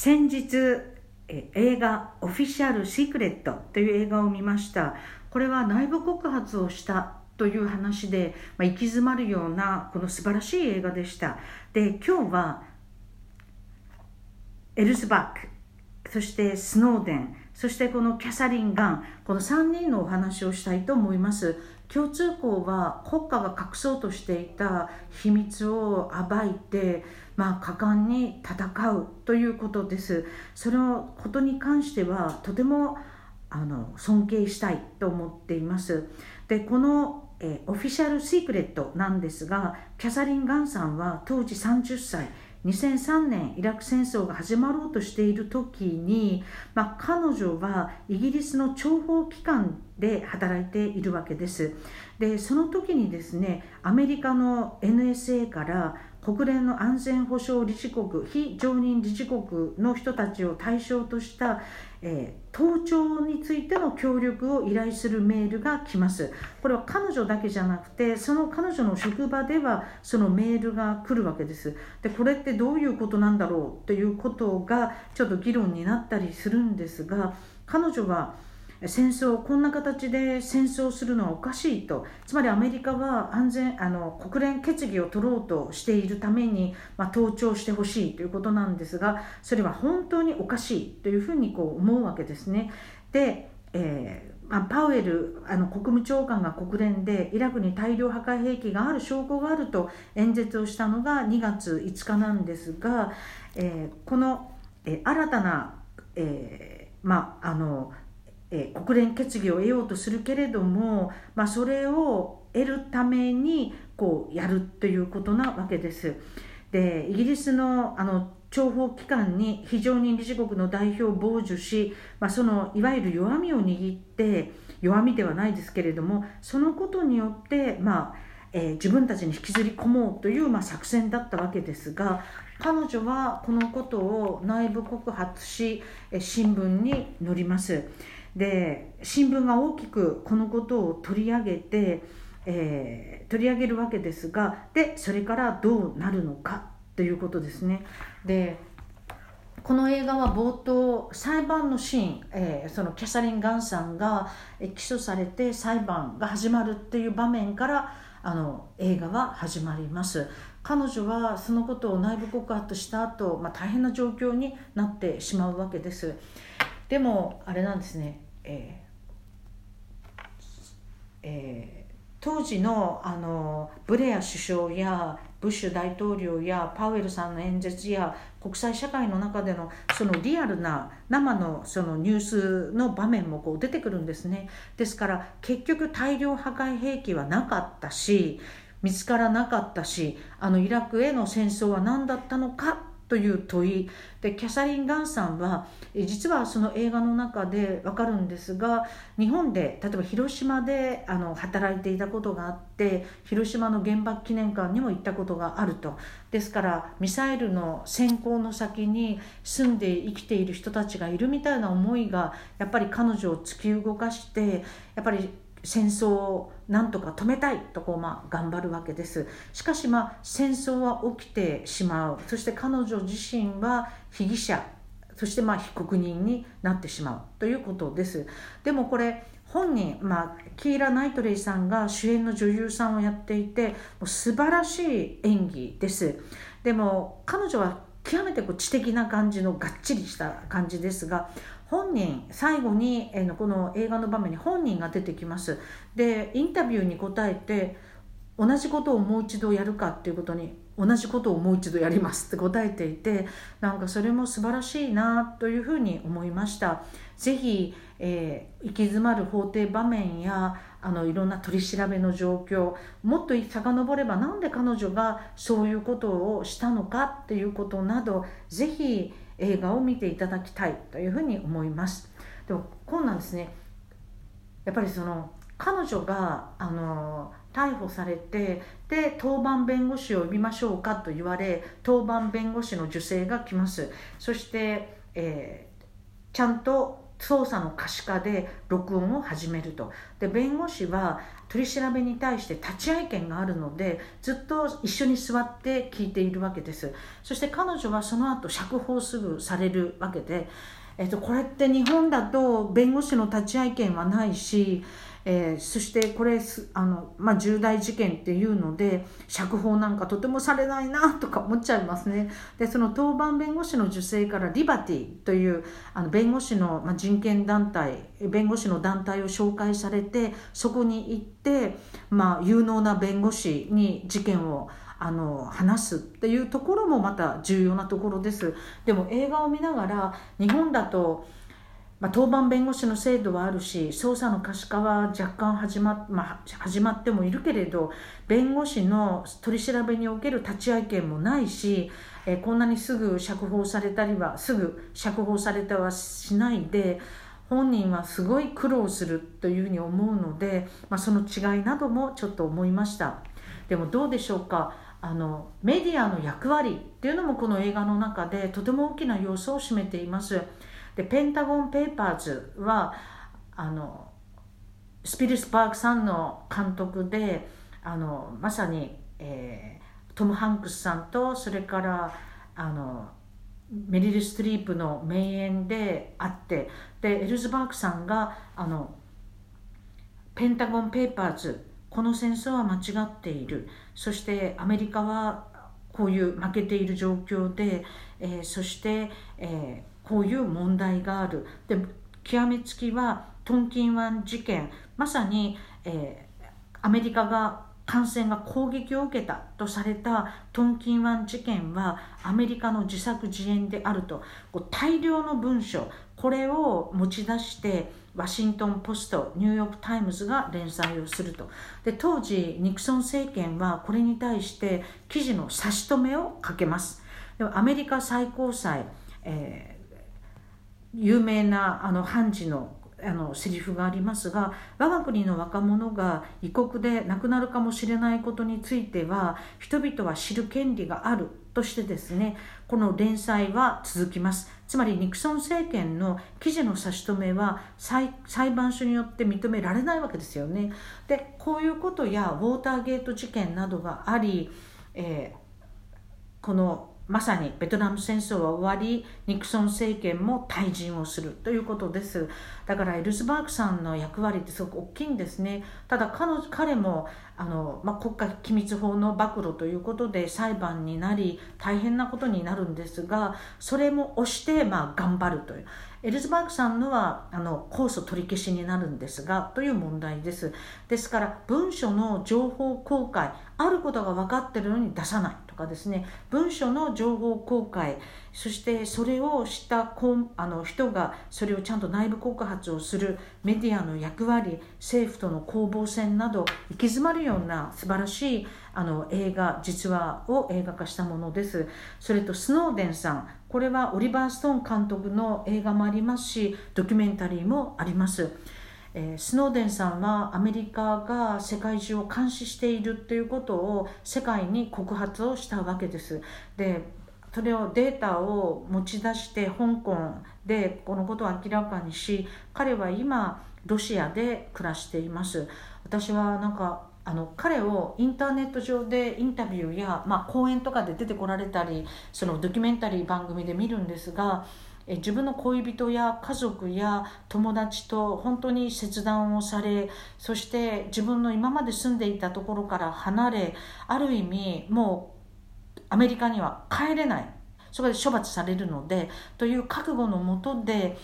先日映画「オフィシャル・シークレット」という映画を見ました。これは内部告発をしたという話で、まあ、行き詰まるようなこの素晴らしい映画でした。で今日はエルズバックそしてスノーデンそしてこのキャサリン・ガンこの3人のお話をしたいと思います。共通項は国家が隠そうとしていた秘密を暴いて、まあ、果敢に戦うということです。そのことに関してはとてもあの尊敬したいと思っています。でこの、えオフィシャル・シークレットなんですがキャサリン・ガンさんは当時30歳。2003年イラク戦争が始まろうとしている時に、まあ、彼女はイギリスの諜報機関で働いているわけです。でその時にですねアメリカの NSA から国連の安全保障理事国非常任理事国の人たちを対象とした、えー、盗聴についての協力を依頼するメールが来ます。これは彼女だけじゃなくてその彼女の職場ではそのメールが来るわけです。でこれってどういうことなんだろうということがちょっと議論になったりするんですが彼女は戦争こんな形で戦争するのはおかしいとつまりアメリカは安全あの国連決議を取ろうとしているために、まあ、盗聴してほしいということなんですがそれは本当におかしいというふうにこう思うわけですね。で、えーまあ、パウエルあの国務長官が国連でイラクに大量破壊兵器がある証拠があると演説をしたのが2月5日なんですが、えー、この、えー、新たな、えーまあ、あのえー、国連決議を得ようとするけれども、まあ、それを得るためにこうやるということなわけです。でイギリスのあの諜報機関に非常任理事国の代表を傍受し、まあ、そのいわゆる弱みを握って弱みではないですけれどもそのことによって、まあえー、自分たちに引きずり込もうという、まあ、作戦だったわけですが彼女はこのことを内部告発し新聞に載ります。で新聞が大きくこのことを取り上げて、えー、取り上げるわけですがでそれからどうなるのかということですね。でこの映画は冒頭裁判のシーン、えー、そのキャサリン・ガンさんが起訴されて裁判が始まるっていう場面からあの映画は始まります。彼女はそのことを内部告発した後、まあ大変な状況になってしまうわけです。でもあれなんですね。えーえー、当時のあのブレア首相やブッシュ大統領やパウエルさんの演説や国際社会の中でのそのリアルな生のそのニュースの場面もこう出てくるんですね。ですから結局大量破壊兵器はなかったし見つからなかったしあのイラクへの戦争は何だったのかという問い。でキャサリン・ガンさんは実はその映画の中で分かるんですが日本で例えば広島であの働いていたことがあって広島の原爆記念館にも行ったことがあると。ですからミサイルの先行の先に住んで生きている人たちがいるみたいな思いがやっぱり彼女を突き動かしてやっぱり戦争をなんとか止めたいとこう、まあ、頑張るわけです。しかし、まあ、戦争は起きてしまう。そして彼女自身は被疑者。そしてまあ被告人になってしまう。ということです。でもこれ本人、まあ、キーラ・ナイトレイさんが主演の女優さんをやっていてもう素晴らしい演技です。でも彼女は極めてこう知的な感じのがっちりした感じですが本人最後に、えー、この映画の場面に本人が出てきます。でインタビューに答えて同じことをもう一度やるかっていうことに同じことをもう一度やります。って答えていてなんかそれも素晴らしいなというふうに思いました。是非、えー、行き詰まる法廷場面やあのいろんな取り調べの状況もっと遡れば何で彼女がそういうことをしたのかっていうことなど是非映画を見ていただきたいというふうに思います。でもこうなんですね。やっぱりその彼女があの逮捕されてで当番弁護士を呼びましょうかと言われ当番弁護士の受精が来ます。そして、えー、ちゃんと捜査の可視化で録音を始めると。で弁護士は取り調べに対して立ち会い権があるのでずっと一緒に座って聞いているわけです。そして彼女はその後釈放すぐされるわけで、えっと、これって日本だと弁護士の立ち会い権はないしえー、そしてこれあの、まあ、重大事件っていうので釈放なんかとてもされないなとか思っちゃいますね。でその当番弁護士の女性からリバティというあの弁護士の、まあ、人権団体弁護士の団体を紹介されてそこに行って、まあ、有能な弁護士に事件をあの話すっていうところもまた重要なところです。でも映画を見ながら日本だとまあ、当番弁護士の制度はあるし捜査の可視化は若干始ま,、まあ、始まってもいるけれど弁護士の取り調べにおける立ち会い権もないし、えー、こんなにすぐ釈放されたりはすぐ釈放されたはしないで本人はすごい苦労するというふうに思うので、まあ、その違いなどもちょっと思いましたでもどうでしょうか？あのメディアの役割っていうのもこの映画の中でとても大きな要素を占めています。でペンタゴン・ペーパーズはあのスピルスバーグさんの監督であのまさに、えー、トム・ハンクスさんとそれからあのメリル・ストリープの名演であってでエルズバーグさんがあのペンタゴン・ペーパーズこの戦争は間違っている。そしてアメリカはこういう負けている状況で、えー、そして、えこういう問題がある。で極めつきはトンキン湾事件。まさに、えー、アメリカが感染が攻撃を受けたとされたトンキン湾事件はアメリカの自作自演であると。大量の文書。これを持ち出してワシントン・ポストニューヨーク・タイムズが連載をすると。で当時ニクソン政権はこれに対して記事の差し止めをかけます。でもアメリカ最高裁、えー有名なあの判事のあのセリフがありますが我が国の若者が異国で亡くなるかもしれないことについては人々は知る権利があるとしてですねこの連載は続きます。つまりニクソン政権の記事の差し止めは裁判所によって認められないわけですよね。でこういうことやウォーターゲート事件などがあり、えー、このまさにベトナム戦争は終わりニクソン政権も退陣をするということです。だからエルズバーグさんの役割ってすごく大きいんですね。ただ彼彼もあの、まあ、国家機密法の暴露ということで裁判になり大変なことになるんですがそれも押して、まあ、頑張るという。エルズバーグさんのはあの控訴取り消しになるんですがという問題です。ですから文書の情報公開あることが分かっているのに出さない。かですね文書の情報公開そしてそれをしたあの人がそれをちゃんと内部告発をするメディアの役割政府との攻防戦など行き詰まるような素晴らしいあの映画実話を映画化したものです。それとスノーデンさんこれはオリバー・ストーン監督の映画もありますしドキュメンタリーもあります。スノーデンさんはアメリカが世界中を監視しているということを世界に告発をしたわけです。でそれをデータを持ち出して香港でこのことを明らかにし彼は今ロシアで暮らしています。私はなんかあの彼をインターネット上でインタビューや、まあ、講演とかで出てこられたりそのドキュメンタリー番組で見るんですがえ自分の恋人や家族や友達と本当に切断をされそして自分の今まで住んでいたところから離れある意味もうアメリカには帰れない。そこで処罰されるのでという覚悟のもとで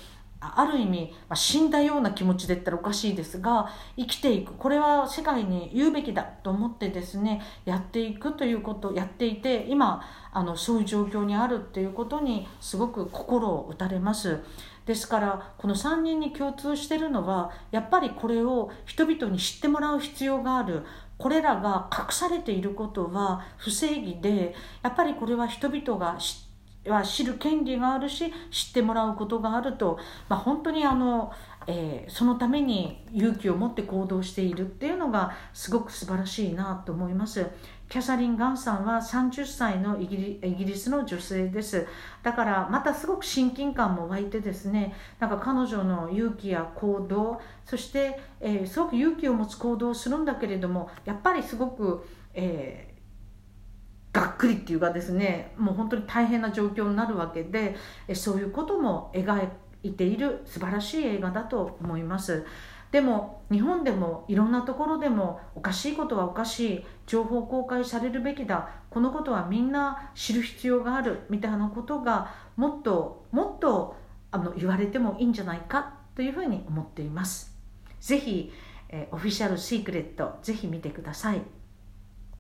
ある意味、まあ、死んだような気持ちで言ったらおかしいですが生きていくこれは世界に言うべきだと思ってですねやっていくということをやっていて今あのそういう状況にあるっていうことにすごく心を打たれます。ですからこの3人に共通してるのはやっぱりこれを人々に知ってもらう必要があるこれらが隠されていることは不正義でやっぱりこれは人々が知っては知る権利があるし知ってもらうことがあると、まあ、本当にあの、えー、そのために勇気を持って行動しているっていうのがすごく素晴らしいなと思います。キャサリン・ガンさんは30歳のイギリスの女性です。だからまたすごく親近感も湧いてですねなんか彼女の勇気や行動そして、えー、すごく勇気を持つ行動をするんだけれどもやっぱりすごく、えーがっくりっていうかですねもう本当に大変な状況になるわけでそういうことも描いている素晴らしい映画だと思いますでも日本でもいろんなところでもおかしいことはおかしい情報公開されるべきだこのことはみんな知る必要があるみたいなことがもっともっとあの言われてもいいんじゃないかというふうに思っています。ぜひ、えー、オフィシャルシークレットぜひ見てください。